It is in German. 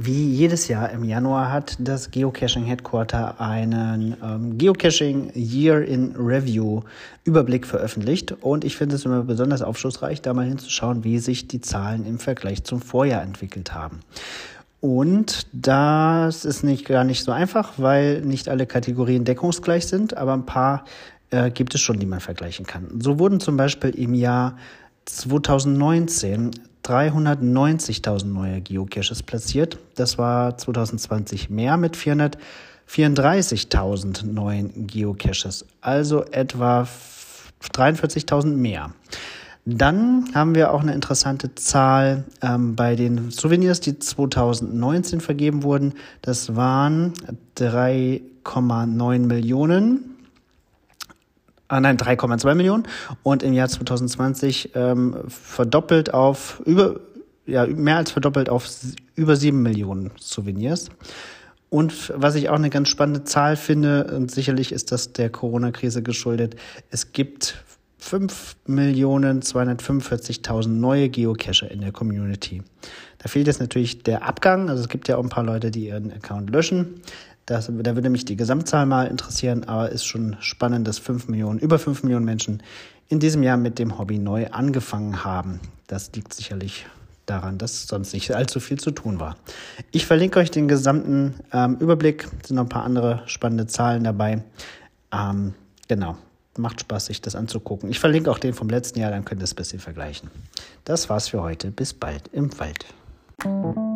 Wie jedes Jahr im Januar hat das Geocaching Headquarter einen ähm, Geocaching Year in Review Überblick veröffentlicht und ich finde es immer besonders aufschlussreich, da mal hinzuschauen, wie sich die Zahlen im Vergleich zum Vorjahr entwickelt haben. Und das ist nicht gar nicht so einfach, weil nicht alle Kategorien deckungsgleich sind, aber ein paar äh, gibt es schon, die man vergleichen kann. So wurden zum Beispiel im Jahr 2019 390.000 neue Geocaches platziert. Das war 2020 mehr mit 434.000 neuen Geocaches, also etwa 43.000 mehr. Dann haben wir auch eine interessante Zahl ähm, bei den Souvenirs, die 2019 vergeben wurden. Das waren 3,9 Millionen ah nein, 3,2 Millionen und im Jahr 2020 ähm, verdoppelt auf über, ja, mehr als verdoppelt auf über 7 Millionen Souvenirs. Und was ich auch eine ganz spannende Zahl finde, und sicherlich ist das der Corona-Krise geschuldet, es gibt 5.245.000 neue Geocacher in der Community. Da fehlt jetzt natürlich der Abgang, also es gibt ja auch ein paar Leute, die ihren Account löschen. Das, da würde mich die Gesamtzahl mal interessieren, aber ist schon spannend, dass 5 Millionen, über 5 Millionen Menschen in diesem Jahr mit dem Hobby neu angefangen haben. Das liegt sicherlich daran, dass sonst nicht allzu viel zu tun war. Ich verlinke euch den gesamten ähm, Überblick, es sind noch ein paar andere spannende Zahlen dabei. Ähm, genau, macht Spaß, sich das anzugucken. Ich verlinke auch den vom letzten Jahr, dann könnt ihr es ein bisschen vergleichen. Das war's für heute. Bis bald im Wald.